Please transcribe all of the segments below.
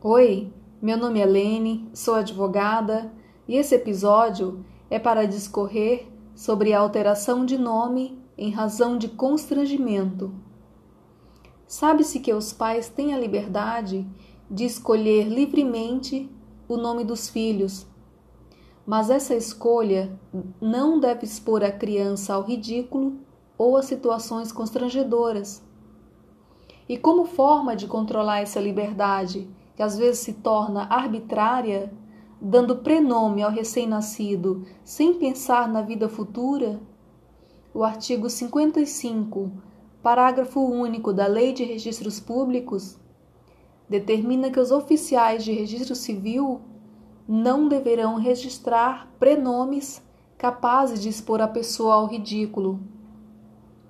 Oi, meu nome é Lene, sou advogada e esse episódio é para discorrer sobre a alteração de nome em razão de constrangimento. Sabe-se que os pais têm a liberdade de escolher livremente o nome dos filhos, mas essa escolha não deve expor a criança ao ridículo ou a situações constrangedoras. E como forma de controlar essa liberdade, que às vezes se torna arbitrária, dando prenome ao recém-nascido sem pensar na vida futura, o artigo 55, parágrafo único da Lei de Registros Públicos, determina que os oficiais de registro civil não deverão registrar prenomes capazes de expor a pessoa ao ridículo.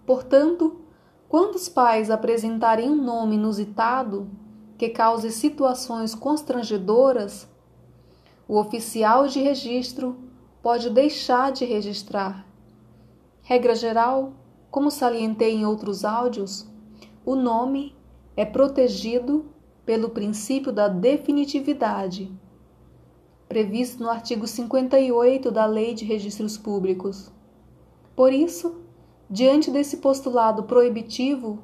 Portanto, quando os pais apresentarem um nome inusitado que cause situações constrangedoras, o oficial de registro pode deixar de registrar. Regra geral, como salientei em outros áudios, o nome é protegido pelo princípio da definitividade, previsto no artigo 58 da Lei de Registros Públicos. Por isso, diante desse postulado proibitivo,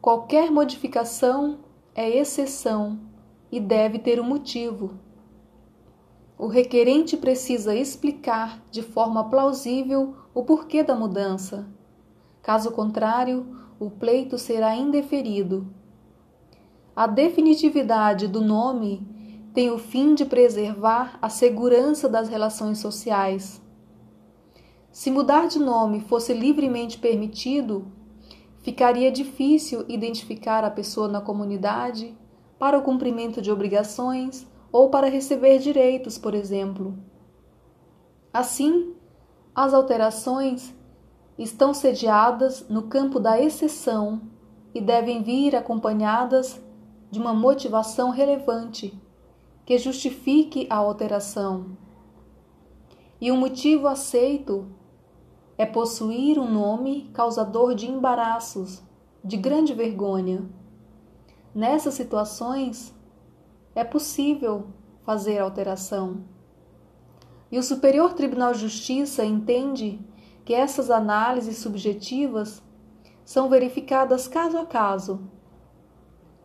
qualquer modificação é exceção e deve ter um motivo o requerente precisa explicar de forma plausível o porquê da mudança. Caso contrário, o pleito será indeferido. A definitividade do nome tem o fim de preservar a segurança das relações sociais. Se mudar de nome fosse livremente permitido, ficaria difícil identificar a pessoa na comunidade para o cumprimento de obrigações ou para receber direitos, por exemplo. Assim, as alterações estão sediadas no campo da exceção e devem vir acompanhadas de uma motivação relevante que justifique a alteração. E o um motivo aceito é possuir um nome causador de embaraços, de grande vergonha. Nessas situações, é possível fazer alteração. E o Superior Tribunal de Justiça entende que essas análises subjetivas são verificadas caso a caso.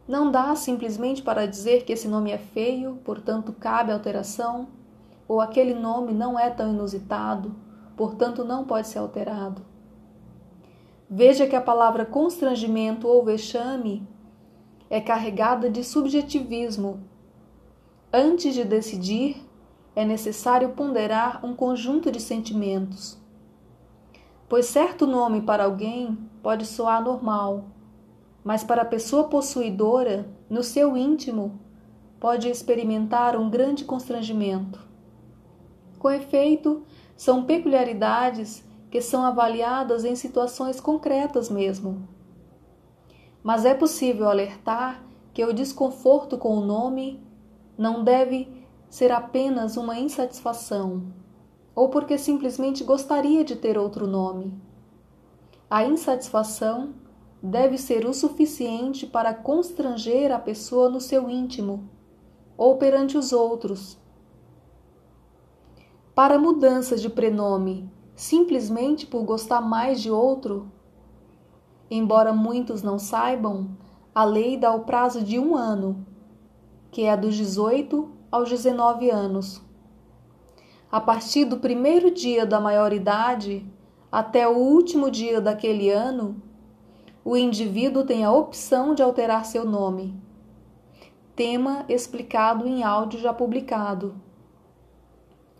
Não dá simplesmente para dizer que esse nome é feio, portanto cabe alteração, ou aquele nome não é tão inusitado, portanto não pode ser alterado. Veja que a palavra constrangimento ou vexame é carregada de subjetivismo Antes de decidir, é necessário ponderar um conjunto de sentimentos. Pois certo nome para alguém pode soar normal, mas para a pessoa possuidora, no seu íntimo, pode experimentar um grande constrangimento. Com efeito, são peculiaridades que são avaliadas em situações concretas mesmo. Mas é possível alertar que o desconforto com o nome não deve ser apenas uma insatisfação ou porque simplesmente gostaria de ter outro nome. A insatisfação deve ser o suficiente para constranger a pessoa no seu íntimo ou perante os outros. Para mudança de prenome, simplesmente por gostar mais de outro, embora muitos não saibam, a lei dá o prazo de um ano que é dos 18 aos 19 anos. A partir do primeiro dia da maioridade até o último dia daquele ano, o indivíduo tem a opção de alterar seu nome. Tema explicado em áudio já publicado.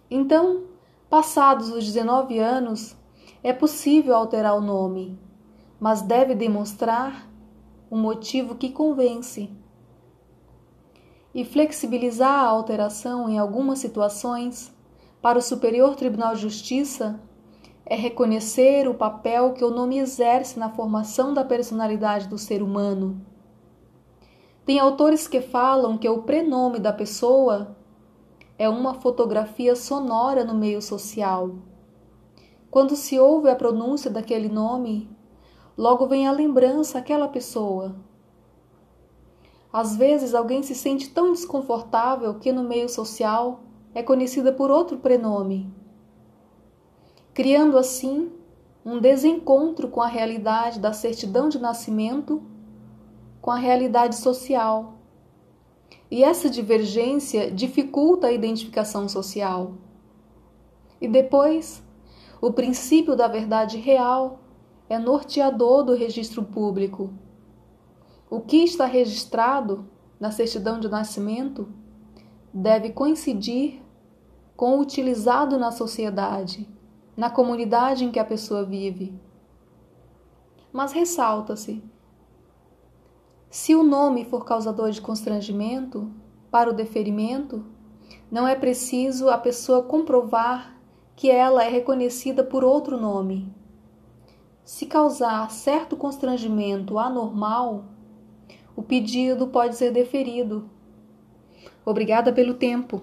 Então, passados os 19 anos, é possível alterar o nome, mas deve demonstrar um motivo que convence e flexibilizar a alteração em algumas situações, para o Superior Tribunal de Justiça, é reconhecer o papel que o nome exerce na formação da personalidade do ser humano. Tem autores que falam que o prenome da pessoa é uma fotografia sonora no meio social. Quando se ouve a pronúncia daquele nome, logo vem à lembrança aquela pessoa Às vezes alguém se sente tão desconfortável que no meio social é conhecida por outro prenome, criando assim um desencontro com a realidade da certidão de nascimento com a realidade social. E essa divergência dificulta a identificação social. E depois, o princípio da verdade real é norteador do registro público. O que está registrado na certidão de nascimento deve coincidir com o utilizado na sociedade, na comunidade em que a pessoa vive. Mas ressalta-se: se o nome for causador de constrangimento para o deferimento, não é preciso a pessoa comprovar que ela é reconhecida por outro nome. Se causar certo constrangimento anormal, o pedido pode ser deferido. Obrigada pelo tempo.